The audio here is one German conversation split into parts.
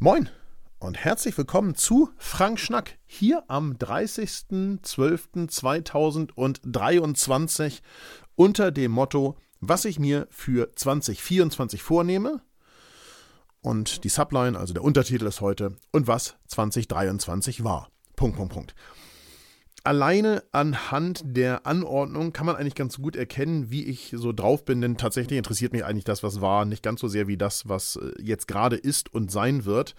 Moin und herzlich willkommen zu Frank Schnack hier am 30.12.2023 unter dem Motto, was ich mir für 2024 vornehme. Und die Subline, also der Untertitel ist heute, und was 2023 war. Punkt, Punkt, Punkt alleine anhand der Anordnung kann man eigentlich ganz gut erkennen, wie ich so drauf bin, denn tatsächlich interessiert mich eigentlich das, was war, nicht ganz so sehr wie das, was äh, jetzt gerade ist und sein wird.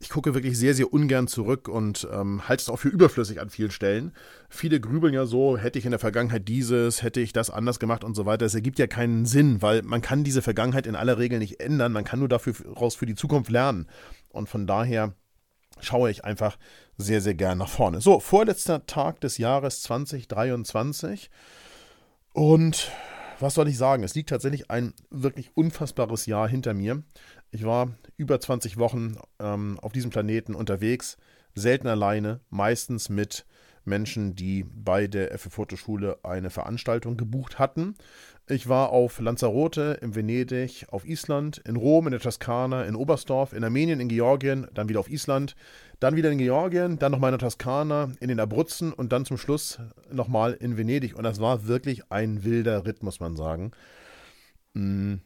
Ich gucke wirklich sehr, sehr ungern zurück und ähm, halte es auch für überflüssig an vielen Stellen. Viele grübeln ja so, hätte ich in der Vergangenheit dieses, hätte ich das anders gemacht und so weiter. Es ergibt ja keinen Sinn, weil man kann diese Vergangenheit in aller Regel nicht ändern. Man kann nur dafür raus für die Zukunft lernen. Und von daher schaue ich einfach sehr, sehr gern nach vorne. So, vorletzter Tag des Jahres 2023. Und was soll ich sagen? Es liegt tatsächlich ein wirklich unfassbares Jahr hinter mir. Ich war über 20 Wochen ähm, auf diesem Planeten unterwegs, selten alleine, meistens mit Menschen, die bei der FF-Fotoschule eine Veranstaltung gebucht hatten. Ich war auf Lanzarote, in Venedig, auf Island, in Rom, in der Toskana, in Oberstdorf, in Armenien, in Georgien, dann wieder auf Island, dann wieder in Georgien, dann nochmal in der Toskana, in den Abruzzen und dann zum Schluss nochmal in Venedig. Und das war wirklich ein wilder Ritt, muss man sagen. Mm.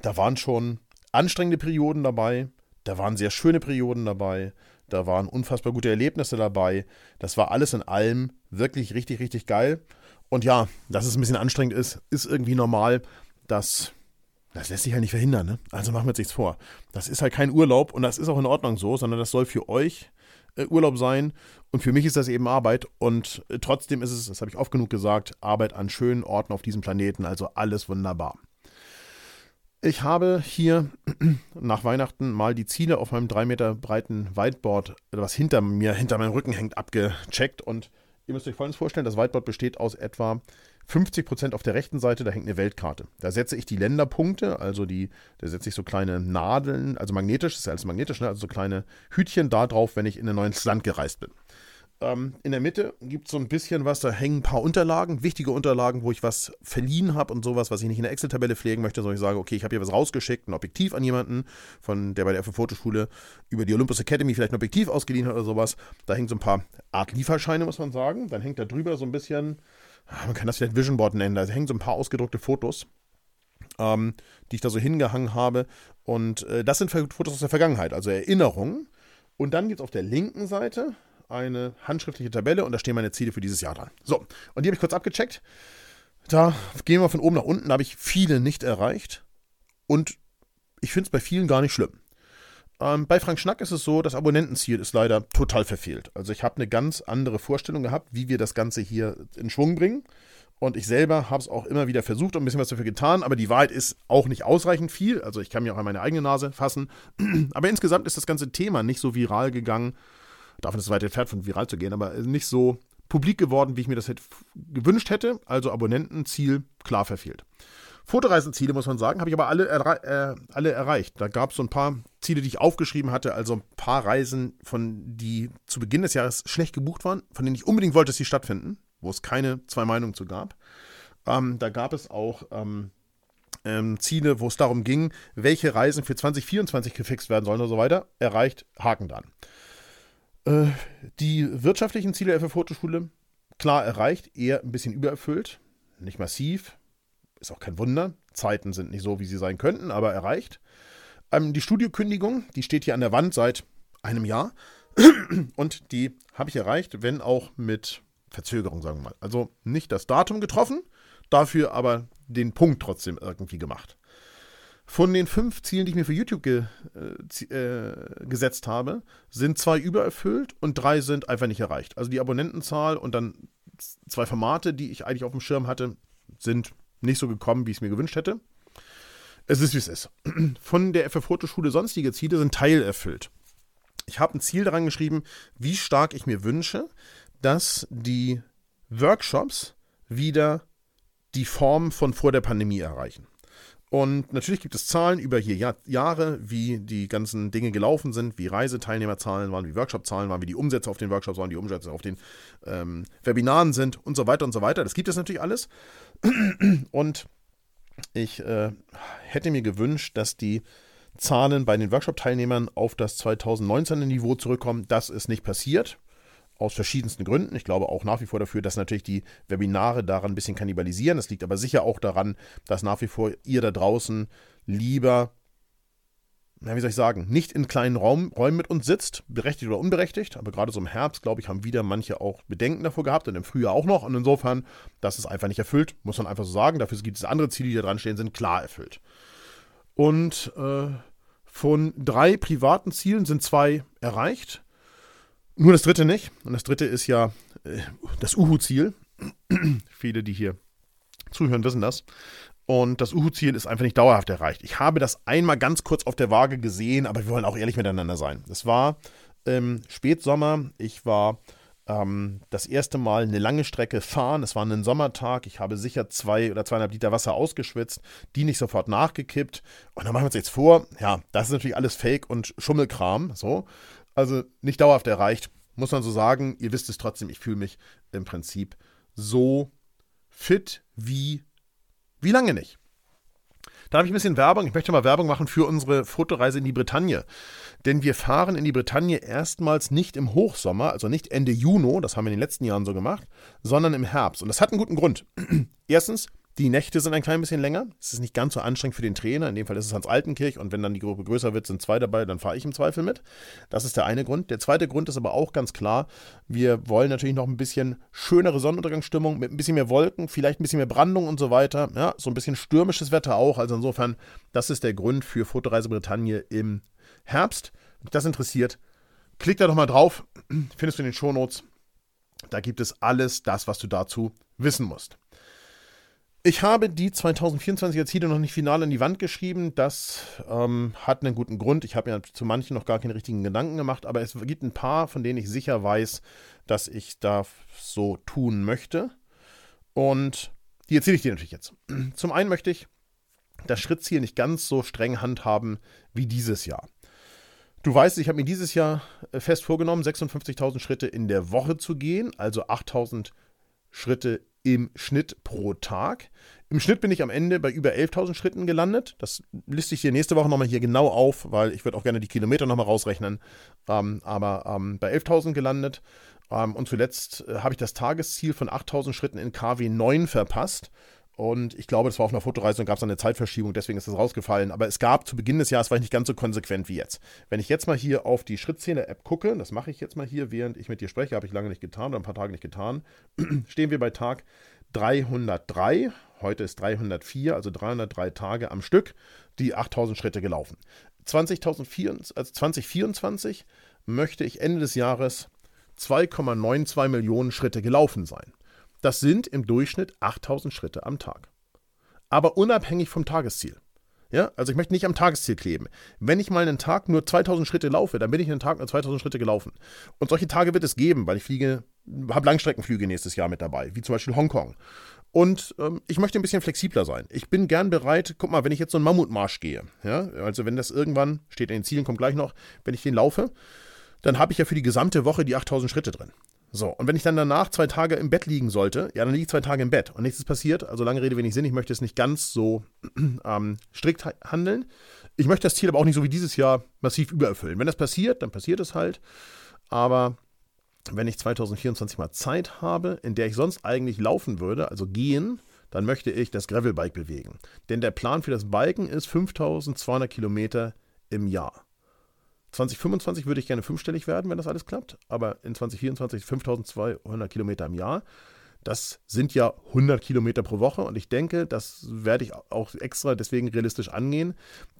Da waren schon anstrengende Perioden dabei, da waren sehr schöne Perioden dabei, da waren unfassbar gute Erlebnisse dabei. Das war alles in allem wirklich richtig, richtig geil. Und ja, dass es ein bisschen anstrengend ist, ist irgendwie normal. Das, das lässt sich halt nicht verhindern. Ne? Also machen wir uns nichts vor. Das ist halt kein Urlaub und das ist auch in Ordnung so, sondern das soll für euch äh, Urlaub sein. Und für mich ist das eben Arbeit. Und äh, trotzdem ist es, das habe ich oft genug gesagt, Arbeit an schönen Orten auf diesem Planeten. Also alles wunderbar. Ich habe hier nach Weihnachten mal die Ziele auf meinem drei Meter breiten Whiteboard, was hinter mir, hinter meinem Rücken hängt, abgecheckt und Ihr müsst euch folgendes vorstellen: Das Whiteboard besteht aus etwa 50 Prozent auf der rechten Seite, da hängt eine Weltkarte. Da setze ich die Länderpunkte, also die, da setze ich so kleine Nadeln, also magnetisch, das ist ja alles magnetisch, ne? also so kleine Hütchen da drauf, wenn ich in ein neues Land gereist bin. Ähm, in der Mitte gibt es so ein bisschen was, da hängen ein paar Unterlagen, wichtige Unterlagen, wo ich was verliehen habe und sowas, was ich nicht in der Excel-Tabelle pflegen möchte, sondern ich sage, okay, ich habe hier was rausgeschickt, ein Objektiv an jemanden, von der bei der Fotoschule über die Olympus Academy vielleicht ein Objektiv ausgeliehen hat oder sowas. Da hängen so ein paar Art Lieferscheine, muss man sagen. Dann hängt da drüber so ein bisschen, ah, man kann das vielleicht Vision Board nennen, da hängen so ein paar ausgedruckte Fotos. Ähm, die ich da so hingehangen habe. Und äh, das sind Fotos aus der Vergangenheit, also Erinnerungen. Und dann gibt es auf der linken Seite eine handschriftliche Tabelle und da stehen meine Ziele für dieses Jahr dran. So, und die habe ich kurz abgecheckt. Da gehen wir von oben nach unten, da habe ich viele nicht erreicht. Und ich finde es bei vielen gar nicht schlimm. Ähm, bei Frank Schnack ist es so, das Abonnentenziel ist leider total verfehlt. Also ich habe eine ganz andere Vorstellung gehabt, wie wir das Ganze hier in Schwung bringen. Und ich selber habe es auch immer wieder versucht und ein bisschen was dafür getan, aber die Wahrheit ist auch nicht ausreichend viel. Also ich kann mir auch an meine eigene Nase fassen. Aber insgesamt ist das ganze Thema nicht so viral gegangen, davon ist es weit entfernt von viral zu gehen, aber nicht so publik geworden, wie ich mir das hätte, gewünscht hätte. Also Abonnentenziel klar verfehlt. Fotoreisenziele, muss man sagen, habe ich aber alle, äh, alle erreicht. Da gab es so ein paar Ziele, die ich aufgeschrieben hatte, also ein paar Reisen, von die zu Beginn des Jahres schlecht gebucht waren, von denen ich unbedingt wollte, dass sie stattfinden, wo es keine zwei Meinungen zu gab. Ähm, da gab es auch ähm, ähm, Ziele, wo es darum ging, welche Reisen für 2024 gefixt werden sollen und so weiter. Erreicht, Haken dran. Äh, die wirtschaftlichen Ziele der FF-Fotoschule, klar erreicht, eher ein bisschen übererfüllt. Nicht massiv, ist auch kein Wunder. Zeiten sind nicht so, wie sie sein könnten, aber erreicht. Ähm, die Studiokündigung, die steht hier an der Wand seit einem Jahr. Und die habe ich erreicht, wenn auch mit Verzögerung, sagen wir mal. Also nicht das Datum getroffen, dafür aber den Punkt trotzdem irgendwie gemacht. Von den fünf Zielen, die ich mir für YouTube ge, äh, äh, gesetzt habe, sind zwei übererfüllt und drei sind einfach nicht erreicht. Also die Abonnentenzahl und dann zwei Formate, die ich eigentlich auf dem Schirm hatte, sind nicht so gekommen, wie ich es mir gewünscht hätte. Es ist, wie es ist. Von der FF-Fotoschule sonstige Ziele sind teilerfüllt. Ich habe ein Ziel daran geschrieben, wie stark ich mir wünsche, dass die Workshops wieder die Form von vor der Pandemie erreichen. Und natürlich gibt es Zahlen über hier Jahr, Jahre, wie die ganzen Dinge gelaufen sind, wie Reiseteilnehmerzahlen waren, wie Workshopzahlen waren, wie die Umsätze auf den Workshops waren, die Umsätze auf den ähm, Webinaren sind und so weiter und so weiter. Das gibt es natürlich alles. Und ich äh, hätte mir gewünscht, dass die Zahlen bei den Workshop-Teilnehmern auf das 2019er Niveau zurückkommen. Das ist nicht passiert. Aus verschiedensten Gründen. Ich glaube auch nach wie vor dafür, dass natürlich die Webinare daran ein bisschen kannibalisieren. Das liegt aber sicher auch daran, dass nach wie vor ihr da draußen lieber na, wie soll ich sagen, nicht in kleinen Raum, Räumen mit uns sitzt, berechtigt oder unberechtigt. Aber gerade so im Herbst, glaube ich, haben wieder manche auch Bedenken davor gehabt und im Frühjahr auch noch. Und insofern, das ist einfach nicht erfüllt, muss man einfach so sagen. Dafür gibt es andere Ziele, die da dran stehen, sind klar erfüllt. Und äh, von drei privaten Zielen sind zwei erreicht. Nur das dritte nicht. Und das dritte ist ja äh, das Uhu-Ziel. Viele, die hier zuhören, wissen das. Und das Uhu-Ziel ist einfach nicht dauerhaft erreicht. Ich habe das einmal ganz kurz auf der Waage gesehen, aber wir wollen auch ehrlich miteinander sein. Es war ähm, Spätsommer. Ich war ähm, das erste Mal eine lange Strecke fahren. Es war ein Sommertag. Ich habe sicher zwei oder zweieinhalb Liter Wasser ausgeschwitzt, die nicht sofort nachgekippt. Und dann machen wir uns jetzt vor, ja, das ist natürlich alles Fake und Schummelkram. So. Also nicht dauerhaft erreicht, muss man so sagen. Ihr wisst es trotzdem, ich fühle mich im Prinzip so fit wie wie lange nicht? Da habe ich ein bisschen Werbung. Ich möchte mal Werbung machen für unsere Fotoreise in die Bretagne. Denn wir fahren in die Bretagne erstmals nicht im Hochsommer, also nicht Ende Juni, das haben wir in den letzten Jahren so gemacht, sondern im Herbst. Und das hat einen guten Grund. Erstens, die Nächte sind ein klein bisschen länger. Es ist nicht ganz so anstrengend für den Trainer. In dem Fall ist es Hans Altenkirch. Und wenn dann die Gruppe größer wird, sind zwei dabei, dann fahre ich im Zweifel mit. Das ist der eine Grund. Der zweite Grund ist aber auch ganz klar. Wir wollen natürlich noch ein bisschen schönere Sonnenuntergangsstimmung mit ein bisschen mehr Wolken, vielleicht ein bisschen mehr Brandung und so weiter. Ja, so ein bisschen stürmisches Wetter auch. Also insofern, das ist der Grund für Fotoreise Bretagne im Herbst. Wenn dich das interessiert, klick da doch mal drauf. Findest du in den Shownotes. Da gibt es alles das, was du dazu wissen musst. Ich habe die 2024er Ziele noch nicht final an die Wand geschrieben. Das ähm, hat einen guten Grund. Ich habe ja zu manchen noch gar keine richtigen Gedanken gemacht, aber es gibt ein paar, von denen ich sicher weiß, dass ich das so tun möchte. Und die erzähle ich dir natürlich jetzt. Zum einen möchte ich das Schrittziel nicht ganz so streng handhaben wie dieses Jahr. Du weißt, ich habe mir dieses Jahr äh, fest vorgenommen, 56.000 Schritte in der Woche zu gehen, also 8.000 Schritte im Schnitt pro Tag. Im Schnitt bin ich am Ende bei über 11.000 Schritten gelandet. Das liste ich dir nächste Woche nochmal hier genau auf, weil ich würde auch gerne die Kilometer nochmal rausrechnen. Ähm, aber ähm, bei 11.000 gelandet. Ähm, und zuletzt äh, habe ich das Tagesziel von 8.000 Schritten in KW 9 verpasst. Und ich glaube, das war auf einer Fotoreise und gab es eine Zeitverschiebung, deswegen ist das rausgefallen. Aber es gab zu Beginn des Jahres, war ich nicht ganz so konsequent wie jetzt. Wenn ich jetzt mal hier auf die Schrittzähler-App gucke, das mache ich jetzt mal hier, während ich mit dir spreche, habe ich lange nicht getan oder ein paar Tage nicht getan, stehen wir bei Tag 303. Heute ist 304, also 303 Tage am Stück, die 8000 Schritte gelaufen. 2024, also 2024 möchte ich Ende des Jahres 2,92 Millionen Schritte gelaufen sein. Das sind im Durchschnitt 8000 Schritte am Tag. Aber unabhängig vom Tagesziel. Ja, also ich möchte nicht am Tagesziel kleben. Wenn ich mal einen Tag nur 2000 Schritte laufe, dann bin ich einen Tag nur 2000 Schritte gelaufen. Und solche Tage wird es geben, weil ich fliege, habe Langstreckenflüge nächstes Jahr mit dabei, wie zum Beispiel Hongkong. Und ähm, ich möchte ein bisschen flexibler sein. Ich bin gern bereit, guck mal, wenn ich jetzt so einen Mammutmarsch gehe, ja, also wenn das irgendwann, steht in den Zielen, kommt gleich noch, wenn ich den laufe, dann habe ich ja für die gesamte Woche die 8000 Schritte drin. So, und wenn ich dann danach zwei Tage im Bett liegen sollte, ja, dann liege ich zwei Tage im Bett und nichts ist passiert. Also lange Rede, wenig Sinn. Ich möchte es nicht ganz so ähm, strikt handeln. Ich möchte das Ziel aber auch nicht so wie dieses Jahr massiv übererfüllen. Wenn das passiert, dann passiert es halt. Aber wenn ich 2024 mal Zeit habe, in der ich sonst eigentlich laufen würde, also gehen, dann möchte ich das Gravelbike bewegen. Denn der Plan für das Biken ist 5200 Kilometer im Jahr. 2025 würde ich gerne fünfstellig werden, wenn das alles klappt, aber in 2024 5200 Kilometer im Jahr. Das sind ja 100 Kilometer pro Woche und ich denke, das werde ich auch extra deswegen realistisch angehen,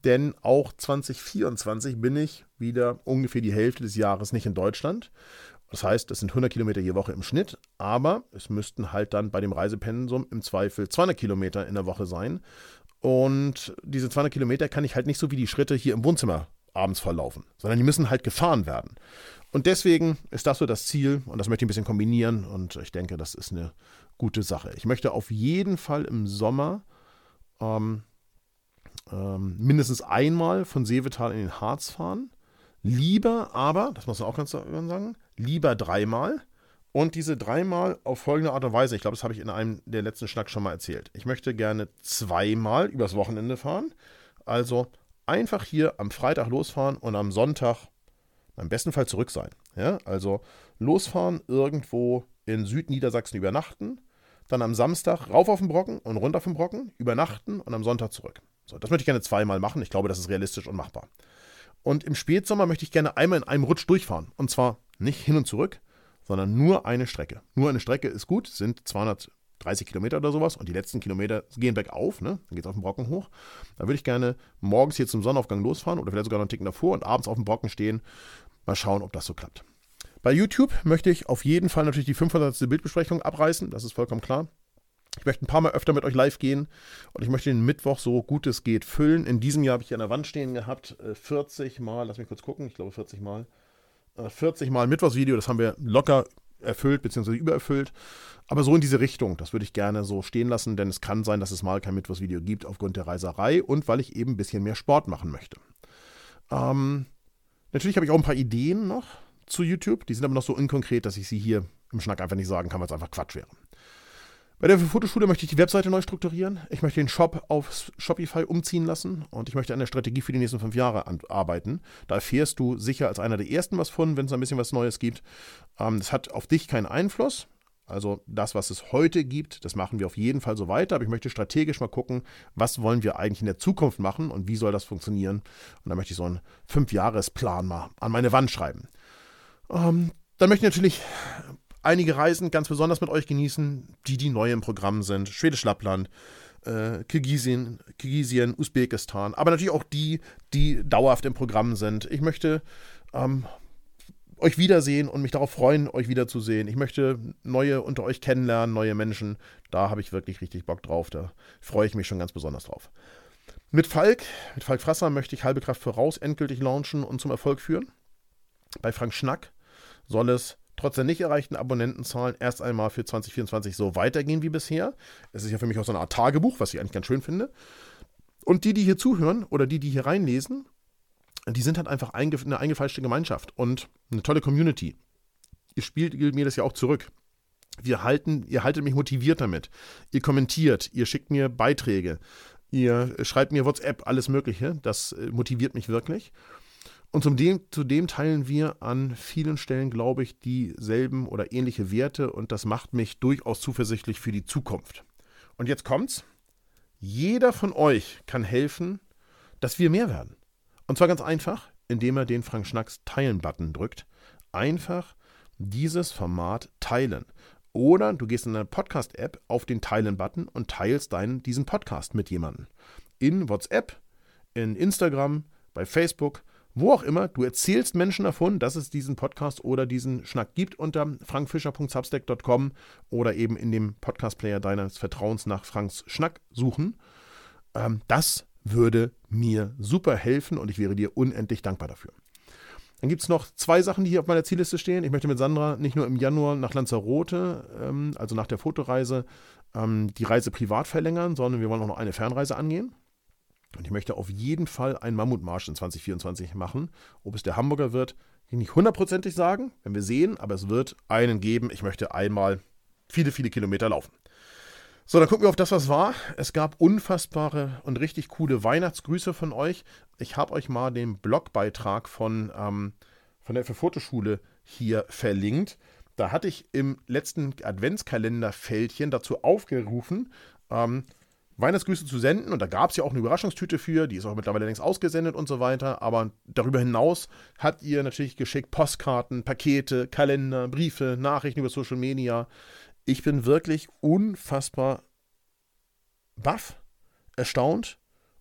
denn auch 2024 bin ich wieder ungefähr die Hälfte des Jahres nicht in Deutschland. Das heißt, es sind 100 Kilometer je Woche im Schnitt, aber es müssten halt dann bei dem Reisepensum im Zweifel 200 Kilometer in der Woche sein. Und diese 200 Kilometer kann ich halt nicht so wie die Schritte hier im Wohnzimmer abends verlaufen, sondern die müssen halt gefahren werden. Und deswegen ist das so das Ziel und das möchte ich ein bisschen kombinieren und ich denke, das ist eine gute Sache. Ich möchte auf jeden Fall im Sommer ähm, ähm, mindestens einmal von Seevetal in den Harz fahren. Lieber aber, das muss man auch ganz sagen, lieber dreimal. Und diese dreimal auf folgende Art und Weise, ich glaube, das habe ich in einem der letzten Schnack schon mal erzählt. Ich möchte gerne zweimal übers Wochenende fahren. Also einfach hier am Freitag losfahren und am Sonntag im besten Fall zurück sein. Ja, also losfahren, irgendwo in Südniedersachsen übernachten, dann am Samstag rauf auf den Brocken und runter vom Brocken, übernachten und am Sonntag zurück. So, das möchte ich gerne zweimal machen. Ich glaube, das ist realistisch und machbar. Und im Spätsommer möchte ich gerne einmal in einem Rutsch durchfahren. Und zwar nicht hin und zurück, sondern nur eine Strecke. Nur eine Strecke ist gut, sind 230 Kilometer oder sowas und die letzten Kilometer gehen bergauf, ne? dann geht es auf den Brocken hoch. Da würde ich gerne morgens hier zum Sonnenaufgang losfahren oder vielleicht sogar noch einen Ticken davor und abends auf dem Brocken stehen. Mal schauen, ob das so klappt. Bei YouTube möchte ich auf jeden Fall natürlich die 500. Bildbesprechung abreißen, das ist vollkommen klar. Ich möchte ein paar Mal öfter mit euch live gehen und ich möchte den Mittwoch so gut es geht füllen. In diesem Jahr habe ich hier an der Wand stehen gehabt, 40 äh, Mal, lass mich kurz gucken, ich glaube 40 Mal. 40 äh, Mal Mittwochsvideo, das haben wir locker erfüllt bzw. übererfüllt. Aber so in diese Richtung, das würde ich gerne so stehen lassen, denn es kann sein, dass es mal kein Mittwochsvideo gibt aufgrund der Reiserei und weil ich eben ein bisschen mehr Sport machen möchte. Ähm, natürlich habe ich auch ein paar Ideen noch zu YouTube, die sind aber noch so unkonkret, dass ich sie hier im Schnack einfach nicht sagen kann, weil es einfach Quatsch wäre. Bei der Fotoschule möchte ich die Webseite neu strukturieren. Ich möchte den Shop auf Shopify umziehen lassen und ich möchte an der Strategie für die nächsten fünf Jahre arbeiten. Da erfährst du sicher als einer der ersten was von, wenn es ein bisschen was Neues gibt. Ähm, das hat auf dich keinen Einfluss. Also das, was es heute gibt, das machen wir auf jeden Fall so weiter. Aber ich möchte strategisch mal gucken, was wollen wir eigentlich in der Zukunft machen und wie soll das funktionieren. Und da möchte ich so einen Fünfjahresplan mal an meine Wand schreiben. Ähm, dann möchte ich natürlich einige Reisen ganz besonders mit euch genießen, die die neu im Programm sind. Schwedisch Lappland, äh, Kirgisien, Kirgisien, Usbekistan, aber natürlich auch die, die dauerhaft im Programm sind. Ich möchte ähm, euch wiedersehen und mich darauf freuen, euch wiederzusehen. Ich möchte neue unter euch kennenlernen, neue Menschen. Da habe ich wirklich richtig Bock drauf. Da freue ich mich schon ganz besonders drauf. Mit Falk, mit Falk Frasser möchte ich halbe Kraft voraus endgültig launchen und zum Erfolg führen. Bei Frank Schnack soll es trotz der nicht erreichten Abonnentenzahlen erst einmal für 2024 so weitergehen wie bisher. Es ist ja für mich auch so eine Art Tagebuch, was ich eigentlich ganz schön finde. Und die, die hier zuhören oder die, die hier reinlesen, die sind halt einfach eine eingefleischte Gemeinschaft und eine tolle Community. Ihr spielt mir das ja auch zurück. Wir halten, ihr haltet mich motiviert damit. Ihr kommentiert, ihr schickt mir Beiträge, ihr schreibt mir WhatsApp, alles Mögliche. Das äh, motiviert mich wirklich. Und zudem, zudem teilen wir an vielen Stellen, glaube ich, dieselben oder ähnliche Werte und das macht mich durchaus zuversichtlich für die Zukunft. Und jetzt kommt's. Jeder von euch kann helfen, dass wir mehr werden. Und zwar ganz einfach, indem er den Frank Schnacks Teilen-Button drückt. Einfach dieses Format teilen. Oder du gehst in deine Podcast-App auf den Teilen-Button und teilst deinen, diesen Podcast mit jemandem. In WhatsApp, in Instagram, bei Facebook wo auch immer, du erzählst Menschen davon, dass es diesen Podcast oder diesen Schnack gibt unter frankfischer.substack.com oder eben in dem Podcast-Player deines Vertrauens nach Franks Schnack suchen. Ähm, das würde mir super helfen und ich wäre dir unendlich dankbar dafür. Dann gibt es noch zwei Sachen, die hier auf meiner Zielliste stehen. Ich möchte mit Sandra nicht nur im Januar nach Lanzarote, ähm, also nach der Fotoreise, ähm, die Reise privat verlängern, sondern wir wollen auch noch eine Fernreise angehen. Und ich möchte auf jeden Fall einen Mammutmarsch in 2024 machen. Ob es der Hamburger wird, kann ich nicht hundertprozentig sagen, wenn wir sehen, aber es wird einen geben. Ich möchte einmal viele, viele Kilometer laufen. So, dann gucken wir auf das, was war. Es gab unfassbare und richtig coole Weihnachtsgrüße von euch. Ich habe euch mal den Blogbeitrag von, ähm, von der Fotoschule hier verlinkt. Da hatte ich im letzten Adventskalender-Fältchen dazu aufgerufen, ähm, Weihnachtsgrüße zu senden. Und da gab es ja auch eine Überraschungstüte für, die ist auch mittlerweile längst ausgesendet und so weiter. Aber darüber hinaus habt ihr natürlich geschickt Postkarten, Pakete, Kalender, Briefe, Nachrichten über Social Media. Ich bin wirklich unfassbar baff, erstaunt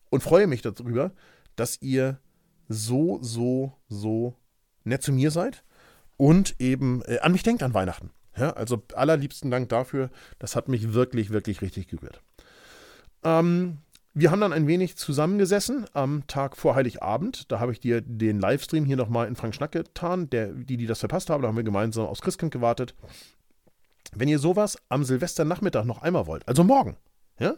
und freue mich darüber, dass ihr so, so, so nett zu mir seid und eben äh, an mich denkt an Weihnachten. Ja, also allerliebsten Dank dafür. Das hat mich wirklich, wirklich richtig gerührt. Ähm, wir haben dann ein wenig zusammengesessen am Tag vor Heiligabend. Da habe ich dir den Livestream hier nochmal in Frank Schnack getan. Der, die, die das verpasst haben, da haben wir gemeinsam aufs Christkind gewartet. Wenn ihr sowas am Silvesternachmittag noch einmal wollt, also morgen, ja,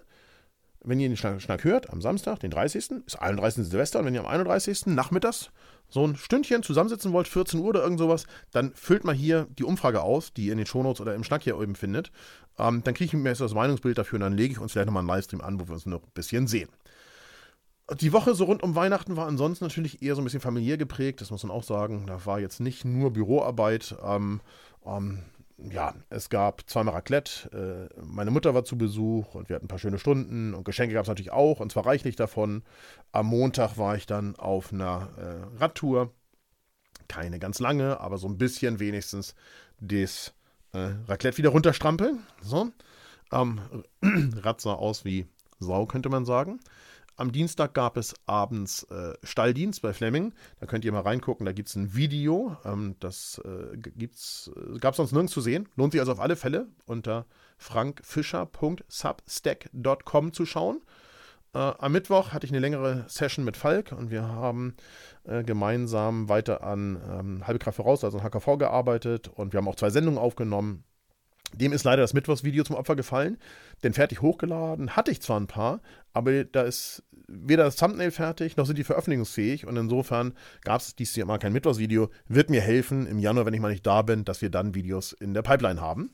wenn ihr den Schnack, Schnack, hört, am Samstag, den 30., ist 31. Silvester, und wenn ihr am 31. nachmittags so ein Stündchen zusammensitzen wollt, 14 Uhr oder irgend sowas, dann füllt mal hier die Umfrage aus, die ihr in den Shownotes oder im Schnack hier oben findet. Ähm, dann kriege ich mir jetzt das Meinungsbild dafür und dann lege ich uns vielleicht nochmal einen Livestream an, wo wir uns noch ein bisschen sehen. Die Woche so rund um Weihnachten war ansonsten natürlich eher so ein bisschen familiär geprägt, das muss man auch sagen. Da war jetzt nicht nur Büroarbeit. Ähm, ähm, ja, es gab zweimal Raclette, äh, meine Mutter war zu Besuch und wir hatten ein paar schöne Stunden und Geschenke gab es natürlich auch und zwar reichlich davon. Am Montag war ich dann auf einer äh, Radtour. Keine ganz lange, aber so ein bisschen wenigstens das äh, Raclette wieder runterstrampeln. So. Ähm, Rad sah aus wie Sau, könnte man sagen. Am Dienstag gab es abends äh, Stalldienst bei Fleming. Da könnt ihr mal reingucken. Da gibt es ein Video. Ähm, das äh, äh gab es sonst nirgends zu sehen. Lohnt sich also auf alle Fälle unter frankfischer.substack.com zu schauen. Äh, am Mittwoch hatte ich eine längere Session mit Falk und wir haben äh, gemeinsam weiter an ähm, Halbe Kraft voraus, also an HKV gearbeitet und wir haben auch zwei Sendungen aufgenommen. Dem ist leider das Mittwochsvideo zum Opfer gefallen, denn fertig hochgeladen hatte ich zwar ein paar, aber da ist weder das Thumbnail fertig, noch sind die veröffentlichungsfähig und insofern gab es dieses Jahr mal kein Mittwochsvideo. Wird mir helfen im Januar, wenn ich mal nicht da bin, dass wir dann Videos in der Pipeline haben.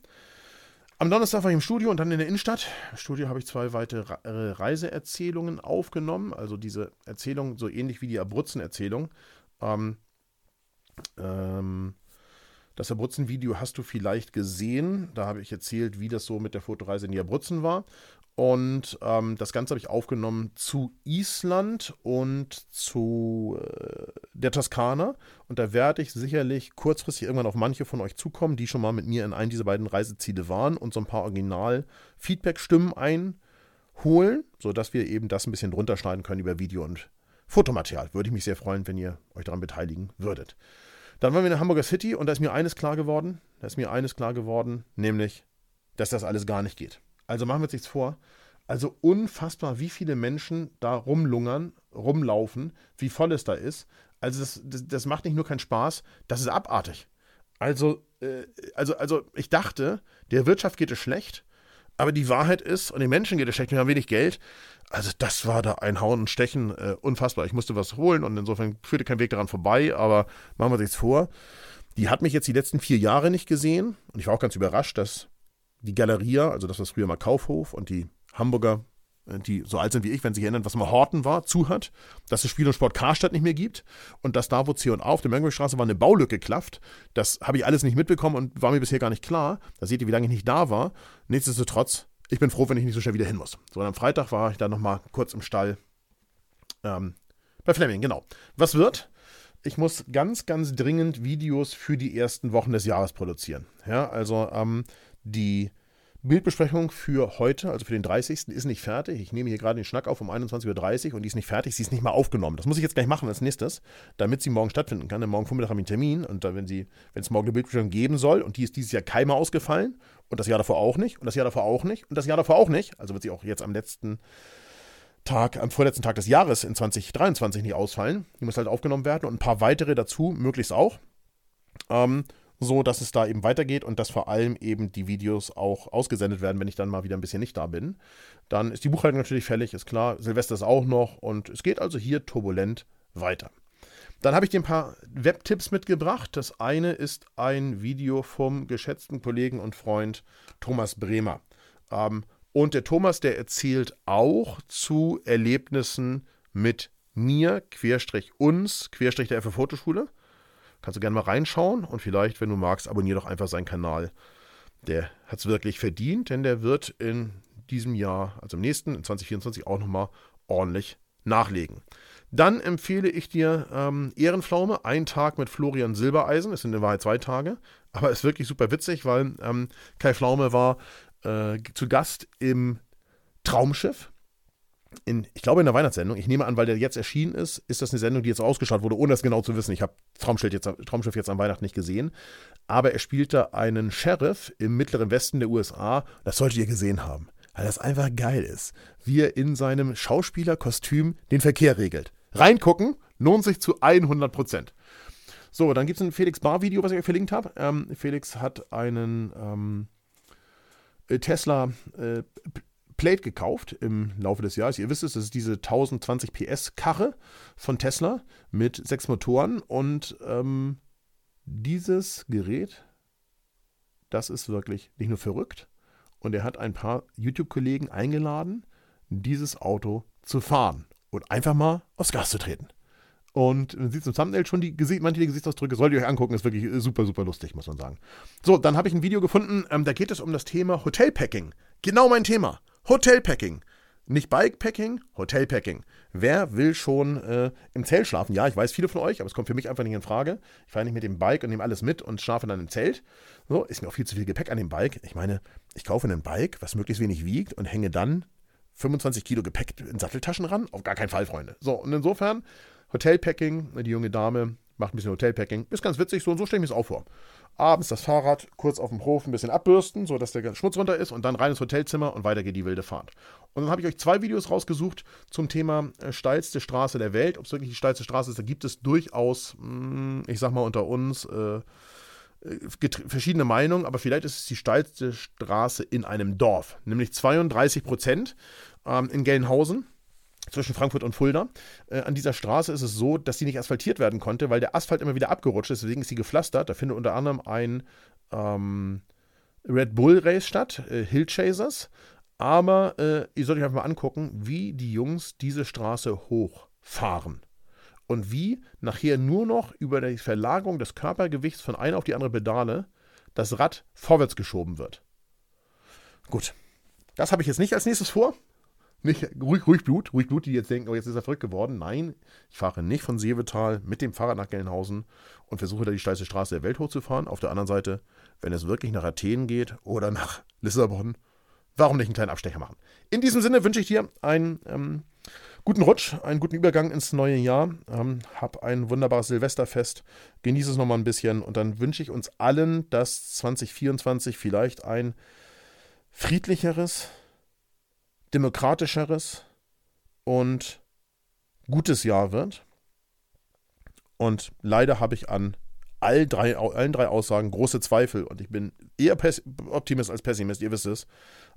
Am Donnerstag war ich im Studio und dann in der Innenstadt. Im Studio habe ich zwei weitere äh, Reiseerzählungen aufgenommen, also diese Erzählung so ähnlich wie die Abruzzen-Erzählung. Ähm, ähm, das Abruzzen-Video hast du vielleicht gesehen. Da habe ich erzählt, wie das so mit der Fotoreise in die Abruzzen war. Und ähm, das Ganze habe ich aufgenommen zu Island und zu äh, der Toskana. Und da werde ich sicherlich kurzfristig irgendwann auf manche von euch zukommen, die schon mal mit mir in einem dieser beiden Reiseziele waren und so ein paar Original-Feedback-Stimmen einholen, sodass wir eben das ein bisschen drunter schneiden können über Video und Fotomaterial. Würde ich mich sehr freuen, wenn ihr euch daran beteiligen würdet. Dann waren wir in der Hamburger City und da ist mir eines klar geworden. Da ist mir eines klar geworden, nämlich, dass das alles gar nicht geht. Also machen wir uns nichts vor. Also unfassbar, wie viele Menschen da rumlungern, rumlaufen, wie voll es da ist. Also das, das, das macht nicht nur keinen Spaß, das ist abartig. Also, äh, also, also ich dachte, der Wirtschaft geht es schlecht, aber die Wahrheit ist, und den Menschen geht es schlecht, wir haben wenig Geld. Also das war da ein Hauen und Stechen, äh, unfassbar. Ich musste was holen und insofern führte kein Weg daran vorbei, aber machen wir sich's vor. Die hat mich jetzt die letzten vier Jahre nicht gesehen und ich war auch ganz überrascht, dass die Galeria, also das, was früher mal Kaufhof und die Hamburger, die so alt sind wie ich, wenn sie sich erinnern, was mal Horten war, zu hat, dass es Spiel und Sport Karstadt nicht mehr gibt und dass da, wo C und A auf der Möngelsstraße war, eine Baulücke klafft. Das habe ich alles nicht mitbekommen und war mir bisher gar nicht klar. Da seht ihr, wie lange ich nicht da war. Nichtsdestotrotz, ich bin froh, wenn ich nicht so schnell wieder hin muss. So, und am Freitag war ich dann nochmal kurz im Stall ähm, bei Fleming, genau. Was wird? ich muss ganz, ganz dringend Videos für die ersten Wochen des Jahres produzieren. Ja, also ähm, die Bildbesprechung für heute, also für den 30. ist nicht fertig. Ich nehme hier gerade den Schnack auf um 21.30 Uhr und die ist nicht fertig. Sie ist nicht mal aufgenommen. Das muss ich jetzt gleich machen als nächstes, damit sie morgen stattfinden kann. Denn morgen Vormittag haben wir einen Termin und wenn, sie, wenn es morgen eine Bildbesprechung geben soll und die ist dieses Jahr keinmal ausgefallen und das Jahr davor auch nicht und das Jahr davor auch nicht und das Jahr davor auch nicht, also wird sie auch jetzt am letzten Tag, am vorletzten Tag des Jahres in 2023 nicht ausfallen. Die muss halt aufgenommen werden und ein paar weitere dazu, möglichst auch. Ähm, so dass es da eben weitergeht und dass vor allem eben die Videos auch ausgesendet werden, wenn ich dann mal wieder ein bisschen nicht da bin. Dann ist die Buchhaltung natürlich fällig, ist klar. Silvester ist auch noch und es geht also hier turbulent weiter. Dann habe ich dir ein paar Webtipps mitgebracht. Das eine ist ein Video vom geschätzten Kollegen und Freund Thomas Bremer. Ähm, und der Thomas, der erzählt auch zu Erlebnissen mit mir, Querstrich uns, Querstrich der FF Fotoschule. Kannst du gerne mal reinschauen und vielleicht, wenn du magst, abonniere doch einfach seinen Kanal. Der hat es wirklich verdient, denn der wird in diesem Jahr, also im nächsten, in 2024, auch nochmal ordentlich nachlegen. Dann empfehle ich dir ähm, Ehrenpflaume, ein Tag mit Florian Silbereisen. Es sind in Wahrheit zwei Tage, aber ist wirklich super witzig, weil ähm, Kai Pflaume war äh, zu Gast im Traumschiff in, ich glaube in der Weihnachtssendung, ich nehme an, weil der jetzt erschienen ist, ist das eine Sendung, die jetzt ausgestrahlt wurde, ohne das genau zu wissen. Ich habe Traumschiff jetzt, Traumschiff jetzt an Weihnachten nicht gesehen. Aber er spielte einen Sheriff im mittleren Westen der USA. Das solltet ihr gesehen haben, weil das einfach geil ist, wie er in seinem Schauspielerkostüm den Verkehr regelt. Reingucken, lohnt sich zu 100 Prozent. So, dann gibt es ein Felix Bar-Video, was ich euch verlinkt habe. Ähm, Felix hat einen ähm, Tesla äh, Plate gekauft im Laufe des Jahres. Ihr wisst es, das ist diese 1020 PS Karre von Tesla mit sechs Motoren und ähm, dieses Gerät, das ist wirklich nicht nur verrückt und er hat ein paar YouTube-Kollegen eingeladen, dieses Auto zu fahren. und einfach mal aufs Gas zu treten. Und man sieht im Thumbnail schon die Gesicht, manche Gesichtsausdrücke, solltet ihr euch angucken, ist wirklich super, super lustig, muss man sagen. So, dann habe ich ein Video gefunden, ähm, da geht es um das Thema Hotelpacking. Genau mein Thema. Hotelpacking. Nicht Bikepacking, Hotelpacking. Wer will schon äh, im Zelt schlafen? Ja, ich weiß viele von euch, aber es kommt für mich einfach nicht in Frage. Ich fahre nicht mit dem Bike und nehme alles mit und schlafe dann im Zelt. So, ist mir auch viel zu viel Gepäck an dem Bike. Ich meine, ich kaufe ein Bike, was möglichst wenig wiegt und hänge dann 25 Kilo Gepäck in Satteltaschen ran? Auf gar keinen Fall, Freunde. So, und insofern Hotelpacking, die junge Dame macht ein bisschen Hotelpacking. Ist ganz witzig, so und so stelle ich mir das auch vor. Abends das Fahrrad kurz auf dem Hof ein bisschen abbürsten, sodass der Schmutz runter ist und dann rein ins Hotelzimmer und weiter geht die wilde Fahrt. Und dann habe ich euch zwei Videos rausgesucht zum Thema äh, steilste Straße der Welt. Ob es wirklich die steilste Straße ist, da gibt es durchaus, hm, ich sag mal unter uns, äh, äh verschiedene Meinungen, aber vielleicht ist es die steilste Straße in einem Dorf, nämlich 32 Prozent ähm, in Gelnhausen zwischen Frankfurt und Fulda. Äh, an dieser Straße ist es so, dass sie nicht asphaltiert werden konnte, weil der Asphalt immer wieder abgerutscht ist. Deswegen ist sie gepflastert. Da findet unter anderem ein ähm, Red Bull Race statt, äh, Hill Chasers. Aber äh, ihr sollt euch einfach mal angucken, wie die Jungs diese Straße hochfahren. Und wie nachher nur noch über die Verlagerung des Körpergewichts von einer auf die andere Pedale das Rad vorwärts geschoben wird. Gut, das habe ich jetzt nicht als nächstes vor. Nicht, ruhig, ruhig Blut, ruhig Blut, die jetzt denken, oh, jetzt ist er verrückt geworden. Nein, ich fahre nicht von Seevetal mit dem Fahrrad nach Gelnhausen und versuche da die steilste Straße der Welt hochzufahren. Auf der anderen Seite, wenn es wirklich nach Athen geht oder nach Lissabon, warum nicht einen kleinen Abstecher machen? In diesem Sinne wünsche ich dir einen ähm, guten Rutsch, einen guten Übergang ins neue Jahr. Ähm, hab ein wunderbares Silvesterfest. Genieße es nochmal ein bisschen und dann wünsche ich uns allen, dass 2024 vielleicht ein friedlicheres, demokratischeres und gutes Jahr wird. Und leider habe ich an all drei, allen drei Aussagen große Zweifel. Und ich bin eher Optimist als Pessimist, ihr wisst es.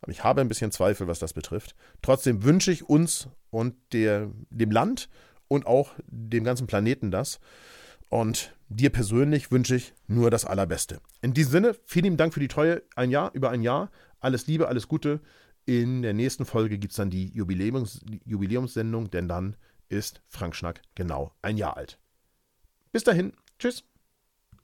Aber ich habe ein bisschen Zweifel, was das betrifft. Trotzdem wünsche ich uns und der, dem Land und auch dem ganzen Planeten das. Und dir persönlich wünsche ich nur das Allerbeste. In diesem Sinne, vielen Dank für die Treue. Ein Jahr, über ein Jahr. Alles Liebe, alles Gute. In der nächsten Folge gibt es dann die Jubiläums Jubiläumssendung, denn dann ist Frank Schnack genau ein Jahr alt. Bis dahin, tschüss.